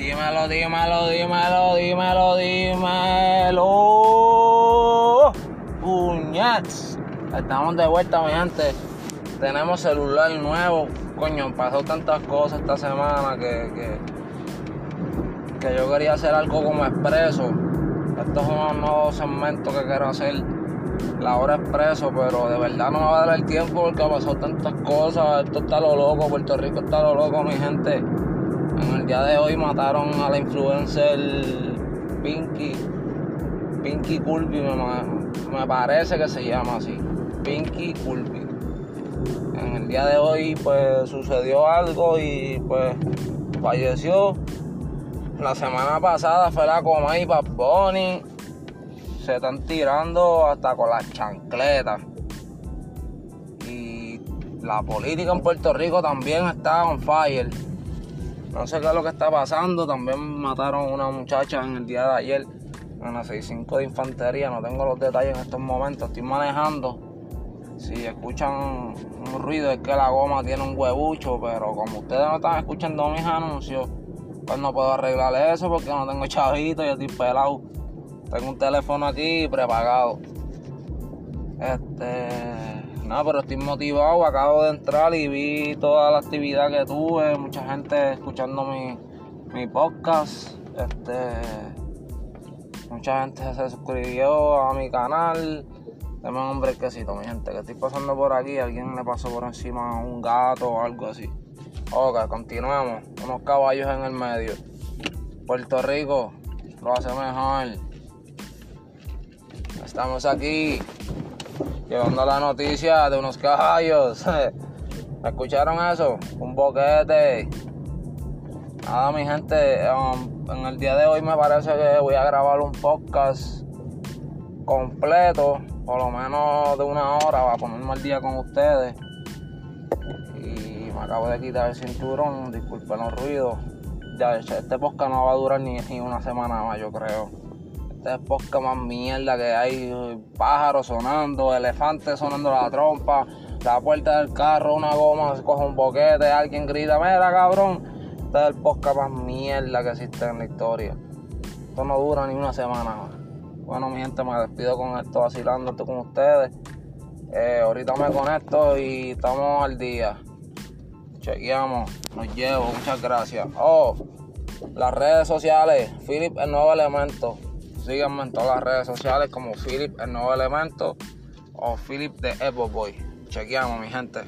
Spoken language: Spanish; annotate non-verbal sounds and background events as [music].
dímelo, dímelo, dímelo, dímelo, dímelo. Puñets. Estamos de vuelta, mi gente. Tenemos celular nuevo. Coño, pasó tantas cosas esta semana que, que, que yo quería hacer algo como expreso. Esto es un nuevo segmento que quiero hacer. La hora expreso, pero de verdad no me va a dar el tiempo porque pasado tantas cosas. Esto está lo loco, Puerto Rico está lo loco, mi gente. En el día de hoy mataron a la influencer Pinky. Pinky Culpi, me, me parece que se llama así. Pinky Culpi. En el día de hoy, pues sucedió algo y pues falleció. La semana pasada fue la coma y Bad Bunny. Se están tirando hasta con las chancletas. Y la política en Puerto Rico también está on fire. No sé qué es lo que está pasando. También mataron a una muchacha en el día de ayer en la 65 de infantería. No tengo los detalles en estos momentos. Estoy manejando. Si escuchan un ruido es que la goma tiene un huevucho. Pero como ustedes no están escuchando mis anuncios, pues no puedo arreglar eso porque no tengo chavito y estoy pelado. Tengo un teléfono aquí prepagado. Este. No, pero estoy motivado. Acabo de entrar y vi toda la actividad que tuve. Mucha gente escuchando mi, mi podcast. Este. Mucha gente se suscribió a mi canal. Deme un brequecito, mi gente, que estoy pasando por aquí. Alguien le pasó por encima a un gato o algo así. Ok, continuemos. Unos caballos en el medio. Puerto Rico lo hace mejor. Estamos aquí llevando la noticia de unos caballos. [laughs] ¿Me escucharon eso? Un boquete. Nada, mi gente. Um, en el día de hoy me parece que voy a grabar un podcast completo, por lo menos de una hora, para ponerme al día con ustedes. Y me acabo de quitar el cinturón, disculpen los ruidos. Ya, este podcast no va a durar ni, ni una semana más, yo creo. Este es podcast más mierda que hay. Pájaros sonando, elefantes sonando la trompa, la puerta del carro, una goma, se coge un boquete, alguien grita, mira cabrón. Este es el podcast más mierda que existe en la historia. Esto no dura ni una semana. Bueno, mi gente, me despido con esto, vacilando con ustedes. Eh, ahorita me conecto y estamos al día. Chequeamos, nos llevo, muchas gracias. Oh, las redes sociales, Philip el nuevo elemento. Síganme en todas las redes sociales como Philip el nuevo elemento o Philip de Evo Boy. Chequeamos, mi gente.